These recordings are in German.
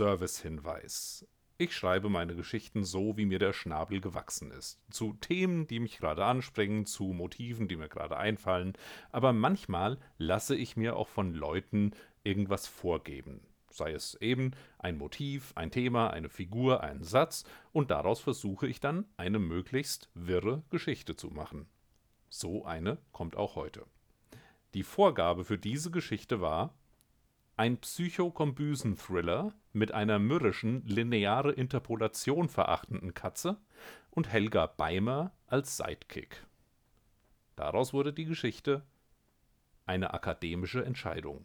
Servicehinweis. Ich schreibe meine Geschichten so, wie mir der Schnabel gewachsen ist. Zu Themen, die mich gerade anspringen, zu Motiven, die mir gerade einfallen. Aber manchmal lasse ich mir auch von Leuten irgendwas vorgeben. Sei es eben ein Motiv, ein Thema, eine Figur, ein Satz, und daraus versuche ich dann eine möglichst wirre Geschichte zu machen. So eine kommt auch heute. Die Vorgabe für diese Geschichte war, ein Psychokombüsen-Thriller mit einer mürrischen, lineare Interpolation verachtenden Katze und Helga Beimer als Sidekick. Daraus wurde die Geschichte eine akademische Entscheidung.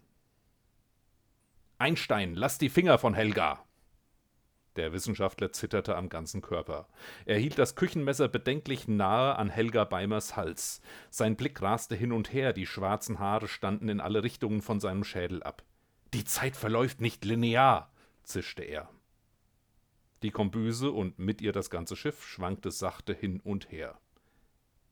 Einstein, lass die Finger von Helga! Der Wissenschaftler zitterte am ganzen Körper. Er hielt das Küchenmesser bedenklich nahe an Helga Beimers Hals. Sein Blick raste hin und her, die schwarzen Haare standen in alle Richtungen von seinem Schädel ab. Die Zeit verläuft nicht linear, zischte er. Die Kombüse und mit ihr das ganze Schiff schwankte sachte hin und her.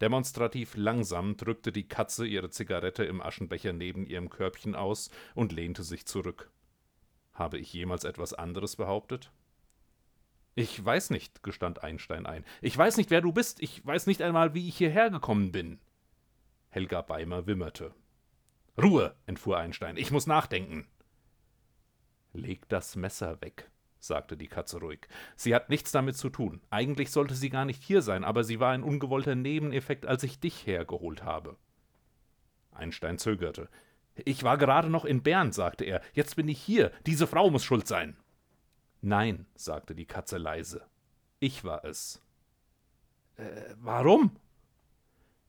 Demonstrativ langsam drückte die Katze ihre Zigarette im Aschenbecher neben ihrem Körbchen aus und lehnte sich zurück. Habe ich jemals etwas anderes behauptet? Ich weiß nicht, gestand Einstein ein. Ich weiß nicht, wer du bist. Ich weiß nicht einmal, wie ich hierher gekommen bin. Helga Beimer wimmerte. Ruhe, entfuhr Einstein. Ich muss nachdenken. Leg das Messer weg, sagte die Katze ruhig. Sie hat nichts damit zu tun. Eigentlich sollte sie gar nicht hier sein, aber sie war ein ungewollter Nebeneffekt, als ich dich hergeholt habe. Einstein zögerte. Ich war gerade noch in Bern, sagte er. Jetzt bin ich hier. Diese Frau muss schuld sein. Nein, sagte die Katze leise. Ich war es. Äh, warum?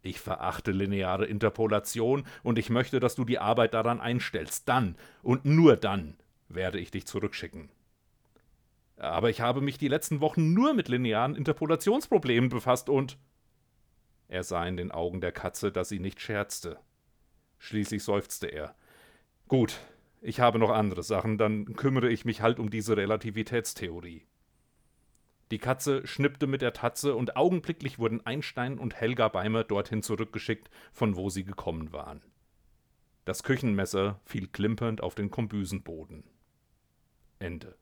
Ich verachte lineare Interpolation und ich möchte, dass du die Arbeit daran einstellst. Dann und nur dann werde ich dich zurückschicken. Aber ich habe mich die letzten Wochen nur mit linearen Interpolationsproblemen befasst und. Er sah in den Augen der Katze, dass sie nicht scherzte. Schließlich seufzte er. Gut, ich habe noch andere Sachen, dann kümmere ich mich halt um diese Relativitätstheorie. Die Katze schnippte mit der Tatze und augenblicklich wurden Einstein und Helga Beimer dorthin zurückgeschickt, von wo sie gekommen waren. Das Küchenmesser fiel klimpernd auf den Kombüsenboden. Ende